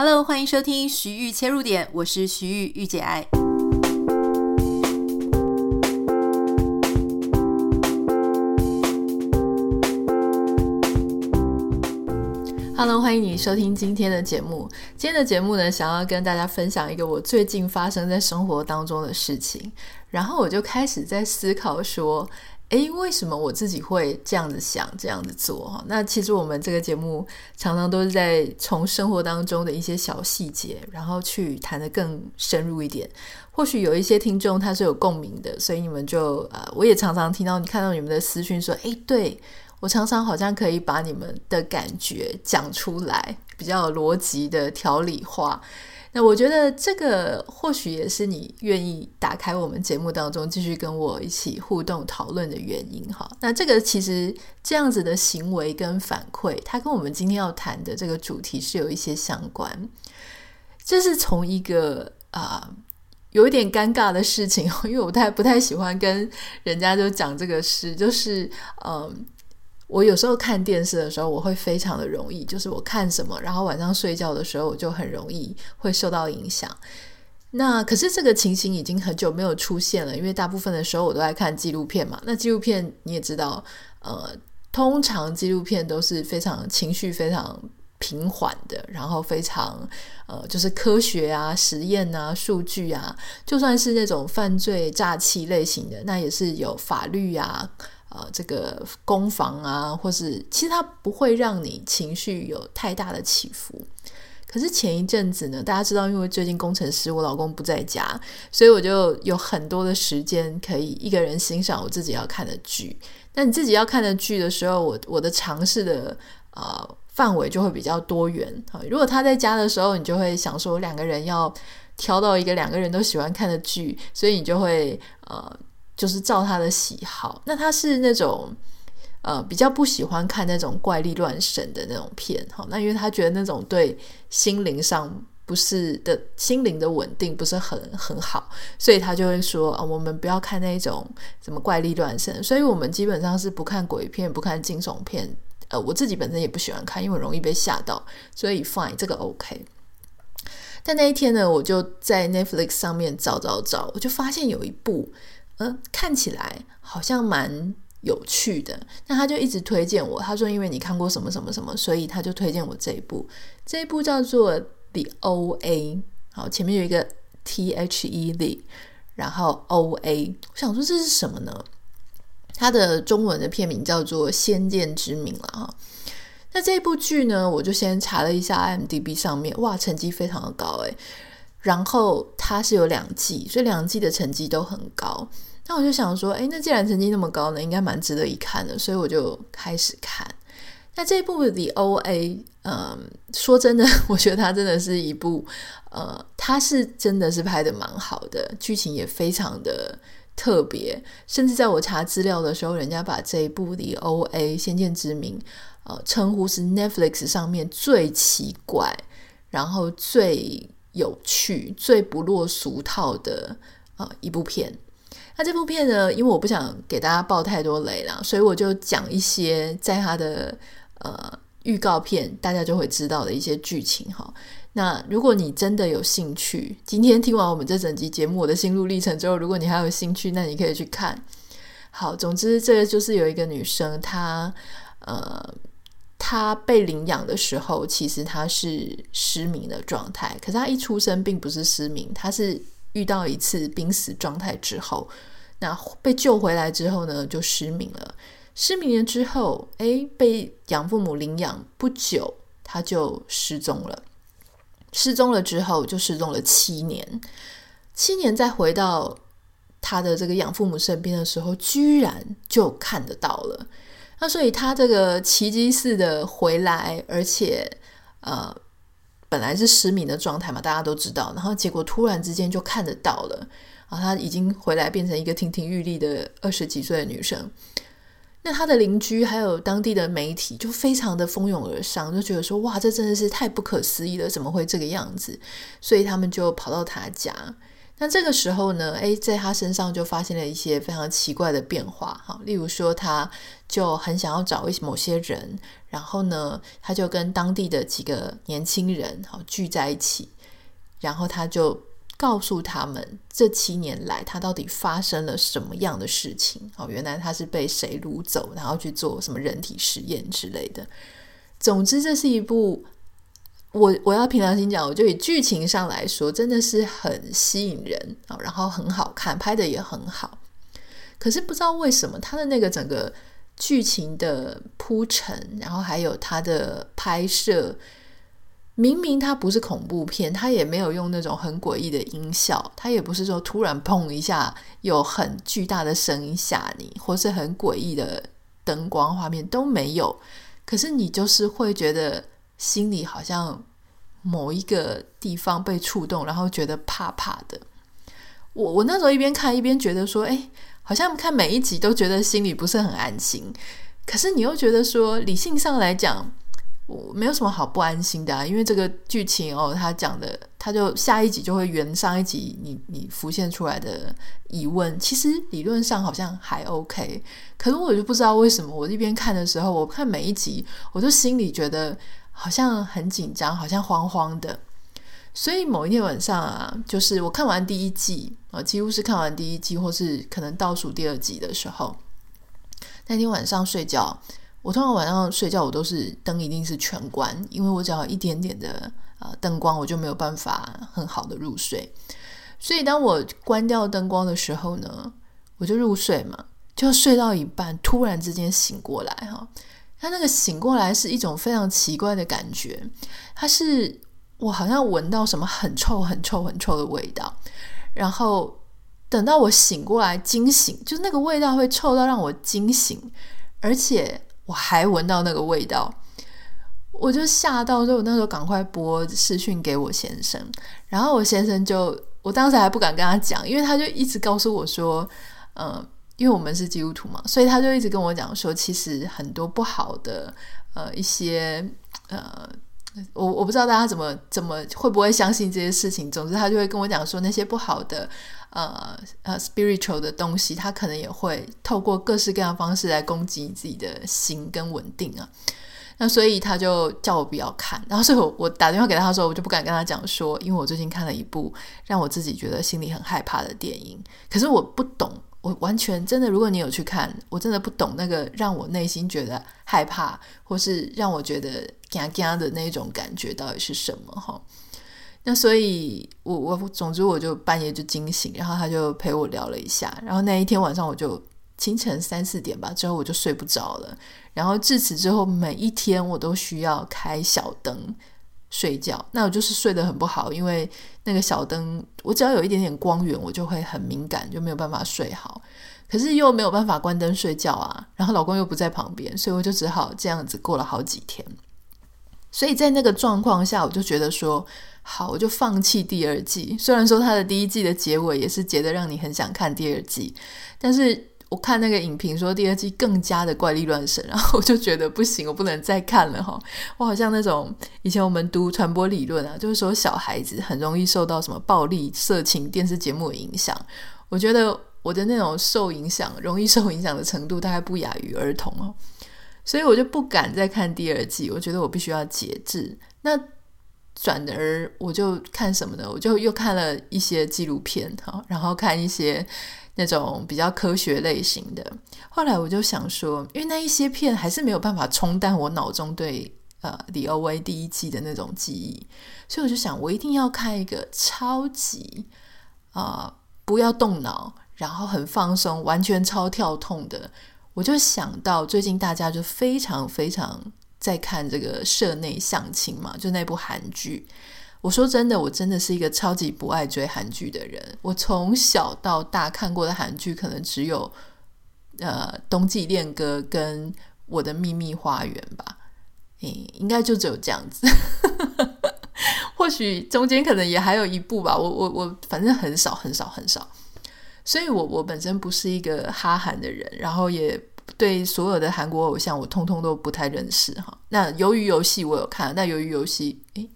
Hello，欢迎收听徐玉切入点，我是徐豫御姐爱。Hello，欢迎你收听今天的节目。今天的节目呢，想要跟大家分享一个我最近发生在生活当中的事情，然后我就开始在思考说。诶，为什么我自己会这样子想、这样子做？那其实我们这个节目常常都是在从生活当中的一些小细节，然后去谈得更深入一点。或许有一些听众他是有共鸣的，所以你们就呃，我也常常听到你看到你们的私讯说，诶，对，我常常好像可以把你们的感觉讲出来，比较有逻辑的条理化。那我觉得这个或许也是你愿意打开我们节目当中继续跟我一起互动讨论的原因哈。那这个其实这样子的行为跟反馈，它跟我们今天要谈的这个主题是有一些相关。这是从一个啊、有一点尴尬的事情，因为我太不太喜欢跟人家就讲这个事，就是嗯。我有时候看电视的时候，我会非常的容易，就是我看什么，然后晚上睡觉的时候，我就很容易会受到影响。那可是这个情形已经很久没有出现了，因为大部分的时候我都在看纪录片嘛。那纪录片你也知道，呃，通常纪录片都是非常情绪非常平缓的，然后非常呃，就是科学啊、实验啊、数据啊，就算是那种犯罪诈欺类型的，那也是有法律啊。呃，这个攻防啊，或是其实它不会让你情绪有太大的起伏。可是前一阵子呢，大家知道，因为最近工程师我老公不在家，所以我就有很多的时间可以一个人欣赏我自己要看的剧。那你自己要看的剧的时候，我我的尝试的呃范围就会比较多元。如果他在家的时候，你就会想说两个人要挑到一个两个人都喜欢看的剧，所以你就会呃。就是照他的喜好，那他是那种呃比较不喜欢看那种怪力乱神的那种片，好，那因为他觉得那种对心灵上不是的心灵的稳定不是很很好，所以他就会说啊，我们不要看那种什么怪力乱神，所以我们基本上是不看鬼片，不看惊悚片，呃，我自己本身也不喜欢看，因为容易被吓到，所以 fine 这个 OK。但那一天呢，我就在 Netflix 上面找找找，我就发现有一部。嗯、呃，看起来好像蛮有趣的。那他就一直推荐我，他说因为你看过什么什么什么，所以他就推荐我这一部。这一部叫做 The OA，好，前面有一个 T H E 里然后 O A。我想说这是什么呢？它的中文的片名叫做《先见之明》了哈。那这部剧呢，我就先查了一下 IMDB 上面，哇，成绩非常的高诶。然后它是有两季，所以两季的成绩都很高。那我就想说，诶，那既然成绩那么高呢，应该蛮值得一看的，所以我就开始看。那这一部 The OA，嗯，说真的，我觉得它真的是一部，呃，它是真的是拍的蛮好的，剧情也非常的特别。甚至在我查资料的时候，人家把这一部 The OA 先见之明，呃，称呼是 Netflix 上面最奇怪，然后最有趣、最不落俗套的呃一部片。那这部片呢，因为我不想给大家爆太多雷啦，所以我就讲一些在它的呃预告片大家就会知道的一些剧情哈。那如果你真的有兴趣，今天听完我们这整集节目我的心路历程之后，如果你还有兴趣，那你可以去看。好，总之这个就是有一个女生，她呃她被领养的时候，其实她是失明的状态，可是她一出生并不是失明，她是。遇到一次濒死状态之后，那被救回来之后呢，就失明了。失明了之后，诶，被养父母领养不久，他就失踪了。失踪了之后，就失踪了七年。七年再回到他的这个养父母身边的时候，居然就看得到了。那所以他这个奇迹似的回来，而且呃。本来是失明的状态嘛，大家都知道，然后结果突然之间就看得到了，啊，她已经回来变成一个亭亭玉立的二十几岁的女生。那她的邻居还有当地的媒体就非常的蜂拥而上，就觉得说哇，这真的是太不可思议了，怎么会这个样子？所以他们就跑到她家。那这个时候呢，诶，在他身上就发现了一些非常奇怪的变化，哈，例如说，他就很想要找一某些人，然后呢，他就跟当地的几个年轻人，好聚在一起，然后他就告诉他们，这七年来他到底发生了什么样的事情，哦，原来他是被谁掳走，然后去做什么人体实验之类的。总之，这是一部。我我要凭良心讲，我就以剧情上来说，真的是很吸引人啊，然后很好看，拍的也很好。可是不知道为什么，他的那个整个剧情的铺陈，然后还有他的拍摄，明明他不是恐怖片，他也没有用那种很诡异的音效，他也不是说突然砰一下有很巨大的声音吓你，或是很诡异的灯光画面都没有。可是你就是会觉得。心里好像某一个地方被触动，然后觉得怕怕的。我我那时候一边看一边觉得说，哎，好像看每一集都觉得心里不是很安心。可是你又觉得说，理性上来讲，我没有什么好不安心的啊，因为这个剧情哦，他讲的，他就下一集就会圆上一集你你浮现出来的疑问。其实理论上好像还 OK，可是我就不知道为什么，我一边看的时候，我看每一集，我就心里觉得。好像很紧张，好像慌慌的。所以某一天晚上啊，就是我看完第一季啊，几乎是看完第一季，或是可能倒数第二集的时候，那天晚上睡觉，我通常晚上睡觉我都是灯一定是全关，因为我只要一点点的呃灯光，我就没有办法很好的入睡。所以当我关掉灯光的时候呢，我就入睡嘛，就睡到一半，突然之间醒过来哈。他那个醒过来是一种非常奇怪的感觉，他是我好像闻到什么很臭、很臭、很臭的味道，然后等到我醒过来惊醒，就那个味道会臭到让我惊醒，而且我还闻到那个味道，我就吓到，所以我那时候赶快拨视讯给我先生，然后我先生就，我当时还不敢跟他讲，因为他就一直告诉我说，嗯、呃。因为我们是基督徒嘛，所以他就一直跟我讲说，其实很多不好的呃一些呃，我我不知道大家怎么怎么会不会相信这些事情。总之，他就会跟我讲说，那些不好的呃呃 spiritual 的东西，他可能也会透过各式各样的方式来攻击你自己的心跟稳定啊。那所以他就叫我不要看，然后所以我我打电话给他的时候，我就不敢跟他讲说，因为我最近看了一部让我自己觉得心里很害怕的电影，可是我不懂。我完全真的，如果你有去看，我真的不懂那个让我内心觉得害怕，或是让我觉得嘎嘎的那种感觉到底是什么哈？那所以我，我总之我就半夜就惊醒，然后他就陪我聊了一下，然后那一天晚上我就清晨三四点吧，之后我就睡不着了，然后至此之后每一天我都需要开小灯。睡觉，那我就是睡得很不好，因为那个小灯，我只要有一点点光源，我就会很敏感，就没有办法睡好。可是又没有办法关灯睡觉啊，然后老公又不在旁边，所以我就只好这样子过了好几天。所以在那个状况下，我就觉得说，好，我就放弃第二季。虽然说它的第一季的结尾也是结得让你很想看第二季，但是。我看那个影评说第二季更加的怪力乱神，然后我就觉得不行，我不能再看了哈。我好像那种以前我们读传播理论啊，就是说小孩子很容易受到什么暴力、色情电视节目的影响。我觉得我的那种受影响、容易受影响的程度大概不亚于儿童哦，所以我就不敢再看第二季。我觉得我必须要节制。那转而我就看什么呢？我就又看了一些纪录片哈，然后看一些。那种比较科学类型的，后来我就想说，因为那一些片还是没有办法冲淡我脑中对呃李欧威第一季的那种记忆，所以我就想，我一定要看一个超级啊、不要动脑，然后很放松，完全超跳痛的。我就想到最近大家就非常非常在看这个社内相亲嘛，就那部韩剧。我说真的，我真的是一个超级不爱追韩剧的人。我从小到大看过的韩剧，可能只有呃《冬季恋歌》跟《我的秘密花园》吧，诶，应该就只有这样子。或许中间可能也还有一部吧。我我我，反正很少很少很少。所以我我本身不是一个哈韩的人，然后也对所有的韩国偶像我通通都不太认识哈。那鱿鱼游戏我有看，那鱿鱼游戏诶。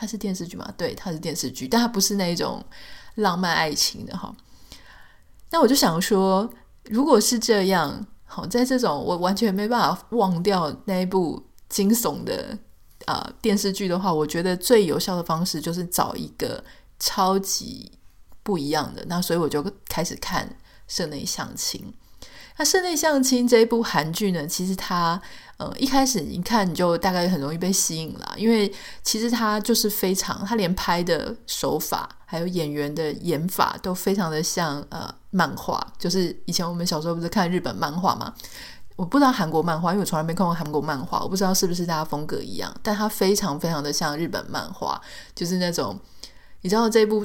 它是电视剧吗？对，它是电视剧，但它不是那种浪漫爱情的哈。那我就想说，如果是这样，好，在这种我完全没办法忘掉那一部惊悚的啊、电视剧的话，我觉得最有效的方式就是找一个超级不一样的。那所以我就开始看《社内相亲》。那《室内相亲》这一部韩剧呢，其实它呃一开始一看你就大概很容易被吸引了，因为其实它就是非常，它连拍的手法还有演员的演法都非常的像呃。漫画就是以前我们小时候不是看日本漫画吗？我不知道韩国漫画，因为我从来没看过韩国漫画，我不知道是不是大家风格一样，但它非常非常的像日本漫画，就是那种你知道这部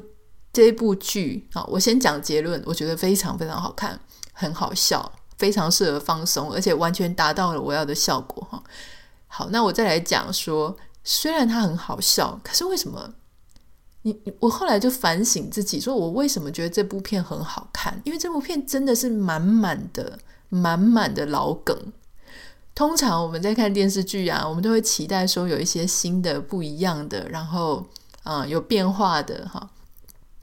这一部剧啊，我先讲结论，我觉得非常非常好看，很好笑，非常适合放松，而且完全达到了我要的效果哈。好，那我再来讲说，虽然它很好笑，可是为什么？你我后来就反省自己，说我为什么觉得这部片很好看？因为这部片真的是满满的、满满的老梗。通常我们在看电视剧啊，我们都会期待说有一些新的、不一样的，然后啊、有变化的哈。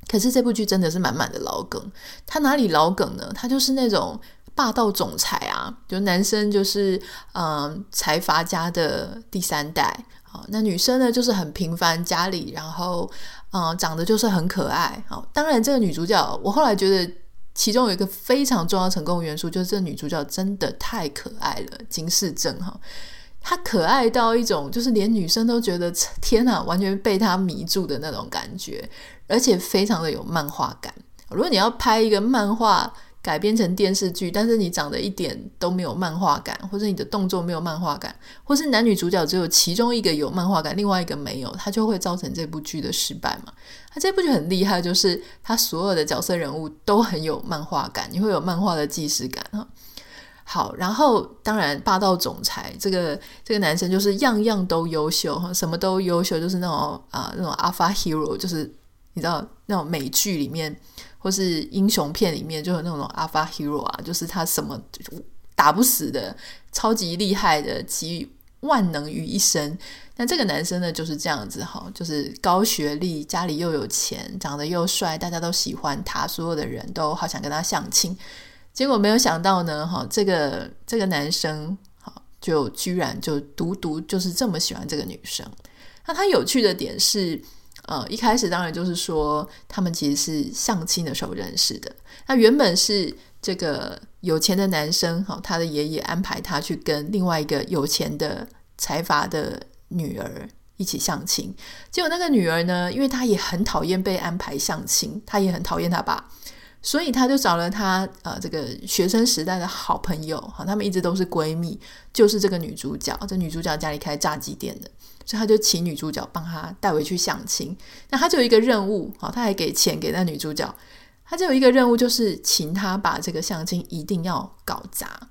可是这部剧真的是满满的老梗。它哪里老梗呢？它就是那种霸道总裁啊，就男生就是嗯财阀家的第三代。好，那女生呢，就是很平凡家里，然后，嗯、长得就是很可爱。好，当然这个女主角，我后来觉得其中有一个非常重要成功的元素，就是这个女主角真的太可爱了，金世正哈，她可爱到一种就是连女生都觉得天哪，完全被她迷住的那种感觉，而且非常的有漫画感。如果你要拍一个漫画，改编成电视剧，但是你长得一点都没有漫画感，或者你的动作没有漫画感，或是男女主角只有其中一个有漫画感，另外一个没有，它就会造成这部剧的失败嘛。它这部剧很厉害，就是它所有的角色人物都很有漫画感，你会有漫画的既视感哈。好，然后当然霸道总裁这个这个男生就是样样都优秀哈，什么都优秀，就是那种啊那种 Alpha Hero，就是你知道那种美剧里面。或是英雄片里面就有那种 Alpha Hero 啊，就是他什么打不死的，超级厉害的，集万能于一身。那这个男生呢就是这样子哈，就是高学历，家里又有钱，长得又帅，大家都喜欢他，所有的人都好想跟他相亲。结果没有想到呢，哈，这个这个男生哈就居然就独独就是这么喜欢这个女生。那他有趣的点是。呃，一开始当然就是说，他们其实是相亲的时候认识的。那原本是这个有钱的男生，哈，他的爷爷安排他去跟另外一个有钱的财阀的女儿一起相亲。结果那个女儿呢，因为她也很讨厌被安排相亲，她也很讨厌她爸，所以她就找了她呃这个学生时代的好朋友，哈，他们一直都是闺蜜，就是这个女主角。这女主角家里开炸鸡店的。所以他就请女主角帮他带回去相亲，那他就有一个任务，好，他还给钱给那女主角，他就有一个任务，就是请他把这个相亲一定要搞砸，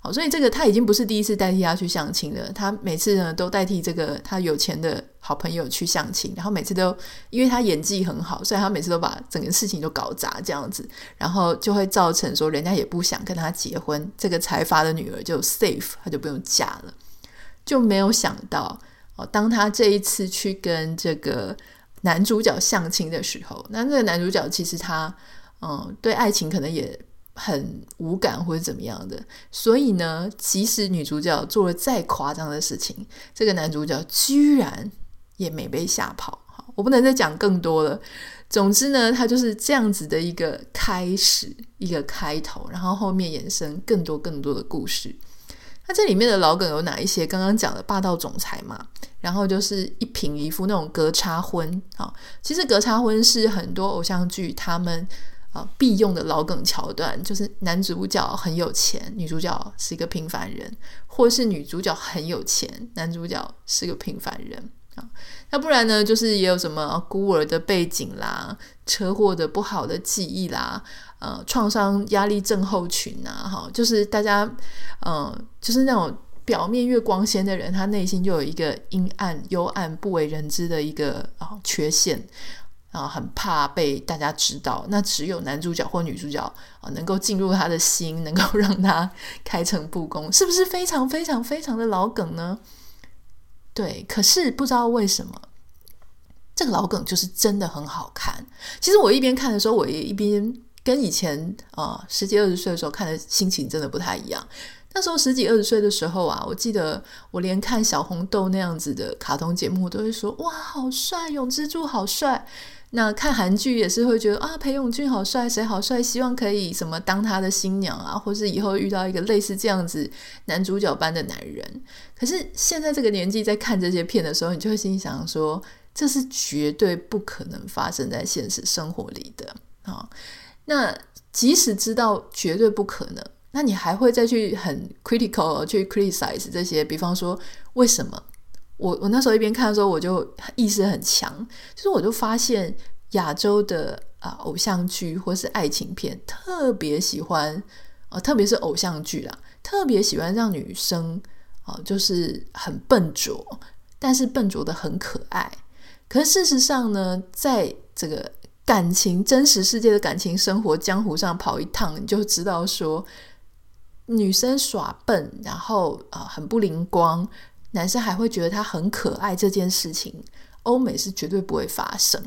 好，所以这个他已经不是第一次代替他去相亲了，他每次呢都代替这个他有钱的好朋友去相亲，然后每次都因为他演技很好，所以他每次都把整个事情都搞砸这样子，然后就会造成说人家也不想跟他结婚，这个财阀的女儿就 safe，他就不用嫁了，就没有想到。当他这一次去跟这个男主角相亲的时候，那这个男主角其实他嗯对爱情可能也很无感或者怎么样的，所以呢，即使女主角做了再夸张的事情，这个男主角居然也没被吓跑。我不能再讲更多了。总之呢，他就是这样子的一个开始，一个开头，然后后面衍生更多更多的故事。那这里面的老梗有哪一些？刚刚讲的霸道总裁嘛。然后就是一颦一夫那种格差婚啊，其实格差婚是很多偶像剧他们啊必用的老梗桥段，就是男主角很有钱，女主角是一个平凡人，或是女主角很有钱，男主角是个平凡人啊。那不然呢，就是也有什么孤儿的背景啦，车祸的不好的记忆啦，呃，创伤压力症候群啊，哈，就是大家、呃，就是那种。表面越光鲜的人，他内心就有一个阴暗、幽暗、不为人知的一个啊缺陷啊，很怕被大家知道。那只有男主角或女主角啊，能够进入他的心，能够让他开诚布公，是不是非常非常非常的老梗呢？对，可是不知道为什么，这个老梗就是真的很好看。其实我一边看的时候，我也一边跟以前啊、十几二十岁的时候看的心情真的不太一样。那时候十几二十岁的时候啊，我记得我连看小红豆那样子的卡通节目都会说哇，好帅，永之助好帅。那看韩剧也是会觉得啊，裴勇俊好帅，谁好帅，希望可以什么当他的新娘啊，或是以后遇到一个类似这样子男主角般的男人。可是现在这个年纪在看这些片的时候，你就会心想说，这是绝对不可能发生在现实生活里的啊。那即使知道绝对不可能。那你还会再去很 critical 去 criticize 这些？比方说，为什么我我那时候一边看的时候，我就意识很强，就是我就发现亚洲的啊、偶像剧或是爱情片特别喜欢啊、特别是偶像剧啦，特别喜欢让女生啊、就是很笨拙，但是笨拙的很可爱。可是事实上呢，在这个感情真实世界的感情生活江湖上跑一趟，你就知道说。女生耍笨，然后啊、呃、很不灵光，男生还会觉得她很可爱，这件事情，欧美是绝对不会发生。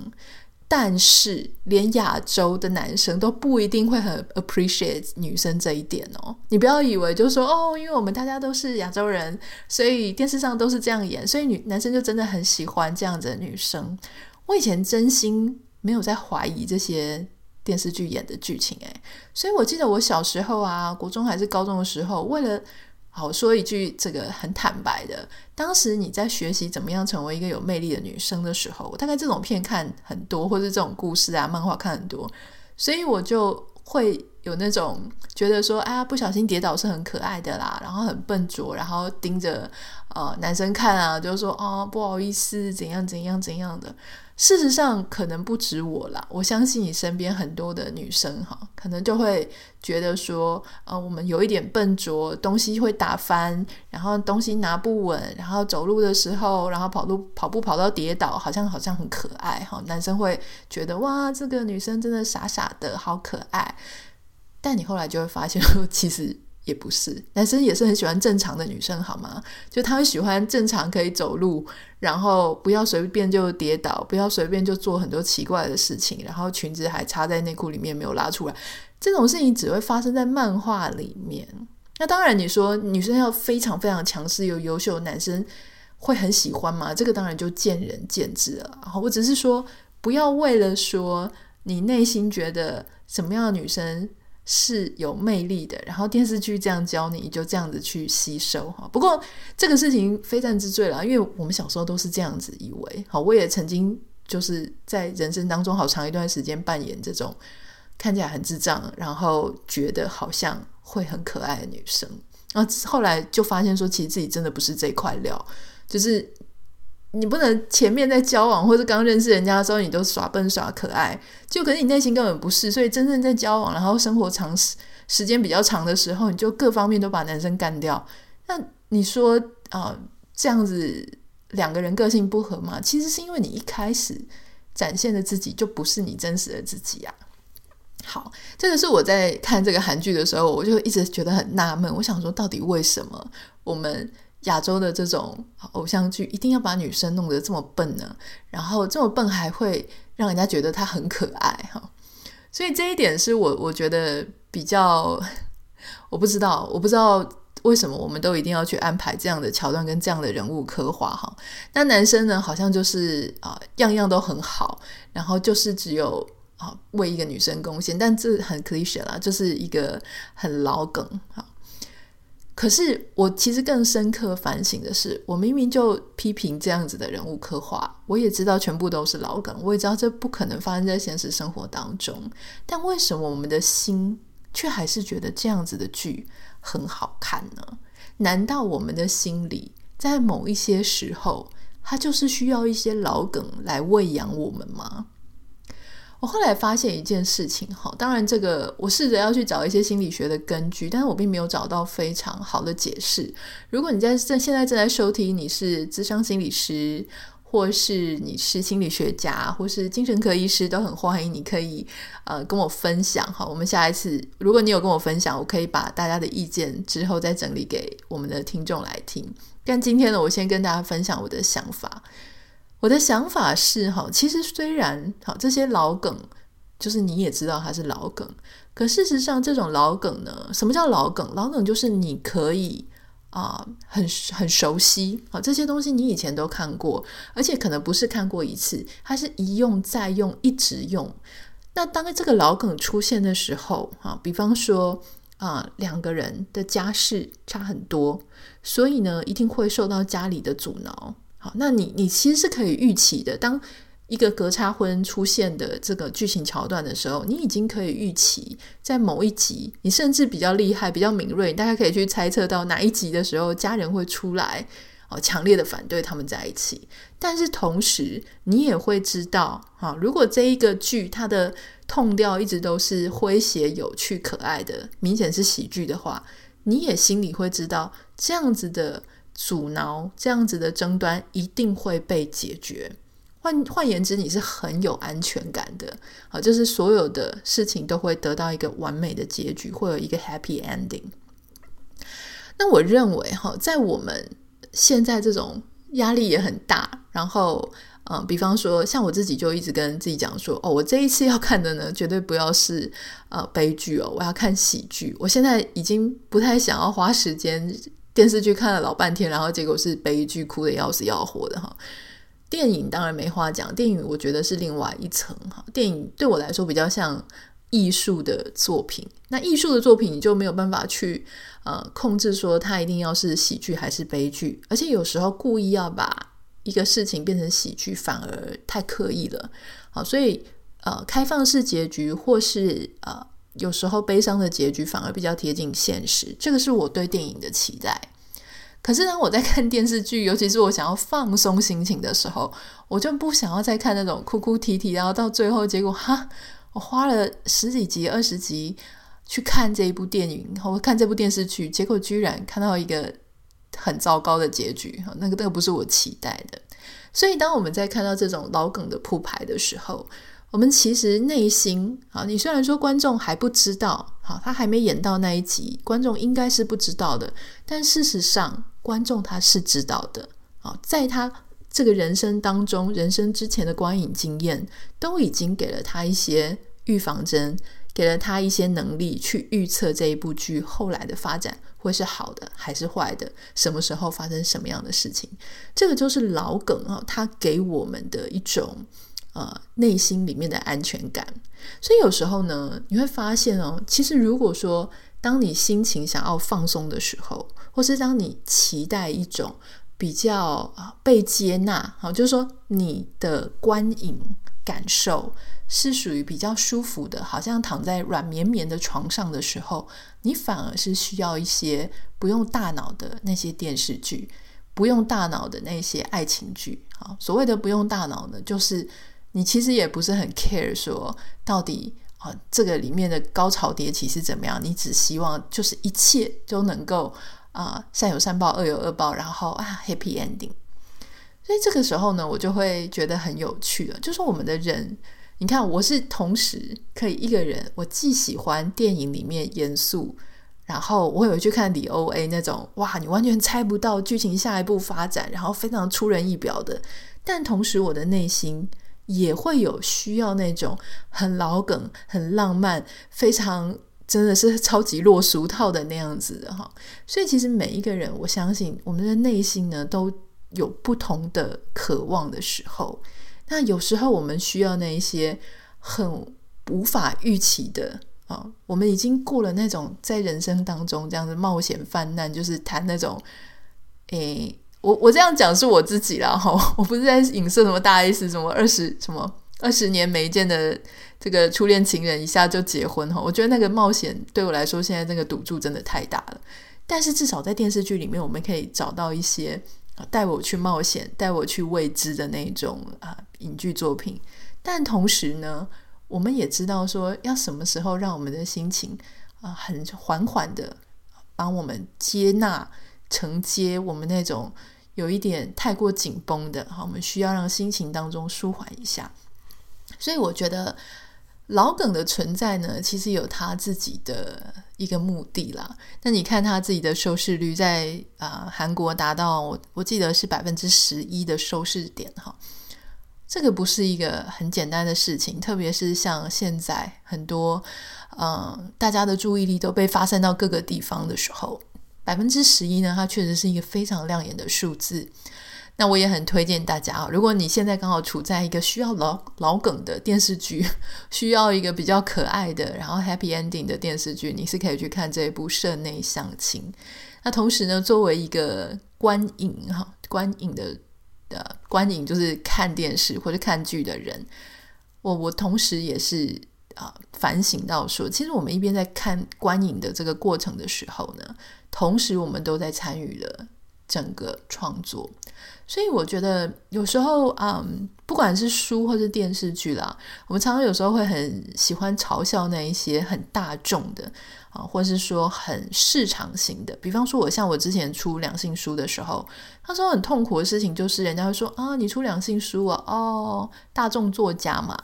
但是连亚洲的男生都不一定会很 appreciate 女生这一点哦。你不要以为就说哦，因为我们大家都是亚洲人，所以电视上都是这样演，所以女男生就真的很喜欢这样子的女生。我以前真心没有在怀疑这些。电视剧演的剧情，诶，所以我记得我小时候啊，国中还是高中的时候，为了好说一句这个很坦白的，当时你在学习怎么样成为一个有魅力的女生的时候，我大概这种片看很多，或是这种故事啊、漫画看很多，所以我就会有那种觉得说，啊，不小心跌倒是很可爱的啦，然后很笨拙，然后盯着呃男生看啊，就说哦，不好意思，怎样怎样怎样的。事实上，可能不止我啦。我相信你身边很多的女生哈，可能就会觉得说，呃，我们有一点笨拙，东西会打翻，然后东西拿不稳，然后走路的时候，然后跑路跑步跑到跌倒，好像好像很可爱哈。男生会觉得哇，这个女生真的傻傻的，好可爱。但你后来就会发现，其实。也不是，男生也是很喜欢正常的女生，好吗？就他会喜欢正常可以走路，然后不要随便就跌倒，不要随便就做很多奇怪的事情，然后裙子还插在内裤里面没有拉出来，这种事情只会发生在漫画里面。那当然，你说女生要非常非常强势又优秀，男生会很喜欢吗？这个当然就见仁见智了。我只是说，不要为了说你内心觉得什么样的女生。是有魅力的，然后电视剧这样教你，就这样子去吸收哈。不过这个事情非战之罪了，因为我们小时候都是这样子以为。好，我也曾经就是在人生当中好长一段时间扮演这种看起来很智障，然后觉得好像会很可爱的女生。然后后来就发现说，其实自己真的不是这块料，就是。你不能前面在交往或者刚认识人家的时候，你都耍笨耍可爱，就可是你内心根本不是，所以真正在交往，然后生活长时时间比较长的时候，你就各方面都把男生干掉。那你说啊、这样子两个人个性不合嘛？其实是因为你一开始展现的自己就不是你真实的自己啊。好，这个是我在看这个韩剧的时候，我就一直觉得很纳闷，我想说到底为什么我们。亚洲的这种偶像剧一定要把女生弄得这么笨呢？然后这么笨还会让人家觉得她很可爱哈，所以这一点是我我觉得比较，我不知道，我不知道为什么我们都一定要去安排这样的桥段跟这样的人物刻画哈。那男生呢，好像就是啊样样都很好，然后就是只有啊为一个女生贡献，但这很 cliché 啦，就是一个很老梗哈。可是我其实更深刻反省的是，我明明就批评这样子的人物刻画，我也知道全部都是老梗，我也知道这不可能发生在现实生活当中。但为什么我们的心却还是觉得这样子的剧很好看呢？难道我们的心里在某一些时候，它就是需要一些老梗来喂养我们吗？我后来发现一件事情，哈，当然这个我试着要去找一些心理学的根据，但是我并没有找到非常好的解释。如果你在正现在正在收听，你是智商心理师，或是你是心理学家，或是精神科医师，都很欢迎你可以呃跟我分享哈。我们下一次，如果你有跟我分享，我可以把大家的意见之后再整理给我们的听众来听。但今天呢，我先跟大家分享我的想法。我的想法是哈，其实虽然好这些老梗，就是你也知道它是老梗，可事实上这种老梗呢，什么叫老梗？老梗就是你可以啊、很很熟悉啊，这些东西你以前都看过，而且可能不是看过一次，它是一用再用，一直用。那当这个老梗出现的时候啊，比方说啊，两个人的家世差很多，所以呢，一定会受到家里的阻挠。好，那你你其实是可以预期的。当一个隔差婚出现的这个剧情桥段的时候，你已经可以预期，在某一集，你甚至比较厉害、比较敏锐，大家可以去猜测到哪一集的时候，家人会出来哦，强烈的反对他们在一起。但是同时，你也会知道，哈，如果这一个剧它的痛调一直都是诙谐、有趣、可爱的，明显是喜剧的话，你也心里会知道这样子的。阻挠这样子的争端一定会被解决。换换言之，你是很有安全感的啊，就是所有的事情都会得到一个完美的结局，会有一个 happy ending。那我认为哈，在我们现在这种压力也很大，然后嗯，比方说像我自己就一直跟自己讲说，哦，我这一次要看的呢，绝对不要是呃悲剧哦，我要看喜剧。我现在已经不太想要花时间。电视剧看了老半天，然后结果是悲剧，哭得要死要活的哈。电影当然没话讲，电影我觉得是另外一层哈。电影对我来说比较像艺术的作品，那艺术的作品你就没有办法去呃控制说它一定要是喜剧还是悲剧，而且有时候故意要把一个事情变成喜剧，反而太刻意了。好，所以呃开放式结局或是呃。有时候悲伤的结局反而比较贴近现实，这个是我对电影的期待。可是当我在看电视剧，尤其是我想要放松心情的时候，我就不想要再看那种哭哭啼啼，然后到最后结果哈，我花了十几集、二十集去看这一部电影，或看这部电视剧，结果居然看到一个很糟糕的结局，那个那个不是我期待的。所以当我们在看到这种老梗的铺排的时候，我们其实内心啊，你虽然说观众还不知道，好，他还没演到那一集，观众应该是不知道的。但事实上，观众他是知道的。啊，在他这个人生当中，人生之前的观影经验，都已经给了他一些预防针，给了他一些能力去预测这一部剧后来的发展会是好的还是坏的，什么时候发生什么样的事情。这个就是老梗啊，他给我们的一种。呃，内心里面的安全感，所以有时候呢，你会发现哦，其实如果说当你心情想要放松的时候，或是当你期待一种比较被接纳，好，就是说你的观影感受是属于比较舒服的，好像躺在软绵绵的床上的时候，你反而是需要一些不用大脑的那些电视剧，不用大脑的那些爱情剧。好，所谓的不用大脑呢，就是。你其实也不是很 care 说到底啊，这个里面的高潮迭起是怎么样？你只希望就是一切都能够啊，善有善报，恶有恶报，然后啊，happy ending。所以这个时候呢，我就会觉得很有趣了。就是我们的人，你看，我是同时可以一个人，我既喜欢电影里面严肃，然后我有去看李 OA 那种哇，你完全猜不到剧情下一步发展，然后非常出人意表的，但同时我的内心。也会有需要那种很老梗、很浪漫、非常真的是超级落俗套的那样子的哈。所以其实每一个人，我相信我们的内心呢都有不同的渴望的时候。那有时候我们需要那一些很无法预期的啊，我们已经过了那种在人生当中这样子冒险犯难，就是谈那种诶。我我这样讲是我自己啦哈，我不是在影射什么大 S 什么二十什么二十年没见的这个初恋情人一下就结婚哈，我觉得那个冒险对我来说现在这个赌注真的太大了。但是至少在电视剧里面，我们可以找到一些带我去冒险、带我去未知的那种啊影剧作品。但同时呢，我们也知道说要什么时候让我们的心情啊很缓缓的帮我们接纳承接我们那种。有一点太过紧绷的，好，我们需要让心情当中舒缓一下。所以我觉得老梗的存在呢，其实有他自己的一个目的啦。那你看他自己的收视率在啊、韩国达到我我记得是百分之十一的收视点哈。这个不是一个很简单的事情，特别是像现在很多，嗯，大家的注意力都被发散到各个地方的时候，百分之十一呢，它确实是一个非常亮眼的数字。那我也很推荐大家啊，如果你现在刚好处在一个需要老老梗的电视剧，需要一个比较可爱的，然后 happy ending 的电视剧，你是可以去看这一部《社内相亲》。那同时呢，作为一个观影哈，观影的。的观影就是看电视或者看剧的人，我我同时也是啊、反省到说，其实我们一边在看观影的这个过程的时候呢，同时我们都在参与了整个创作，所以我觉得有时候嗯，不管是书或是电视剧啦，我们常常有时候会很喜欢嘲笑那一些很大众的。啊，或是说很市场型的，比方说，我像我之前出两性书的时候，他说很痛苦的事情就是，人家会说啊，你出两性书啊，哦，大众作家嘛，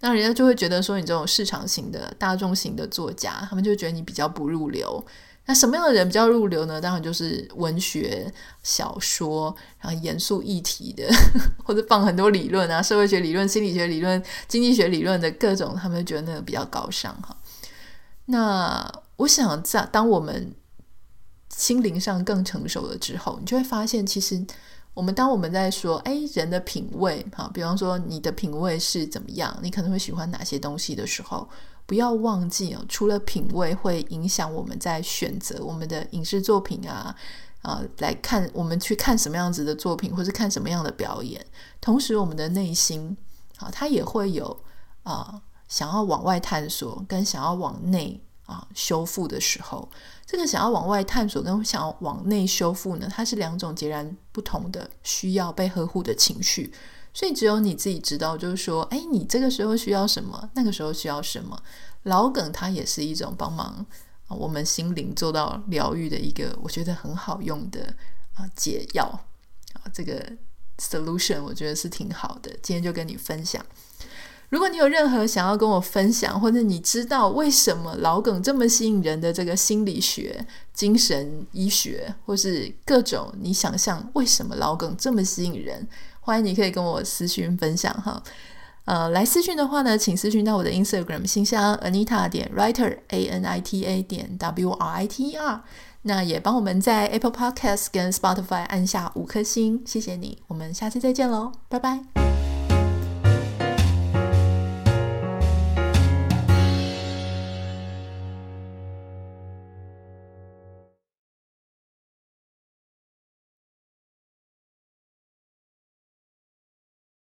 那人家就会觉得说你这种市场型的、大众型的作家，他们就觉得你比较不入流。那什么样的人比较入流呢？当然就是文学小说，然后严肃议题的，或者放很多理论啊，社会学理论、心理学理论、经济学理论的各种，他们觉得那个比较高尚哈。那我想在当我们心灵上更成熟了之后，你就会发现，其实我们当我们在说，哎，人的品味，哈，比方说你的品味是怎么样，你可能会喜欢哪些东西的时候，不要忘记哦，除了品味会影响我们在选择我们的影视作品啊，啊，来看我们去看什么样子的作品，或是看什么样的表演，同时我们的内心啊，它也会有啊，想要往外探索，跟想要往内。啊，修复的时候，这个想要往外探索跟想要往内修复呢，它是两种截然不同的需要被呵护的情绪。所以只有你自己知道，就是说，哎，你这个时候需要什么，那个时候需要什么。老梗它也是一种帮忙我们心灵做到疗愈的一个，我觉得很好用的啊解药啊，这个 solution 我觉得是挺好的。今天就跟你分享。如果你有任何想要跟我分享，或者你知道为什么老梗这么吸引人的这个心理学、精神医学，或是各种你想象为什么老梗这么吸引人，欢迎你可以跟我私讯分享哈。呃，来私讯的话呢，请私讯到我的 Instagram 信箱 Anita 点 Writer A N I T A 点 W R I T E R。那也帮我们在 Apple Podcast 跟 Spotify 按下五颗星，谢谢你。我们下次再见喽，拜拜。